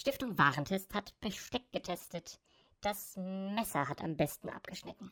Stiftung Warentest hat Besteck getestet. Das Messer hat am besten abgeschnitten.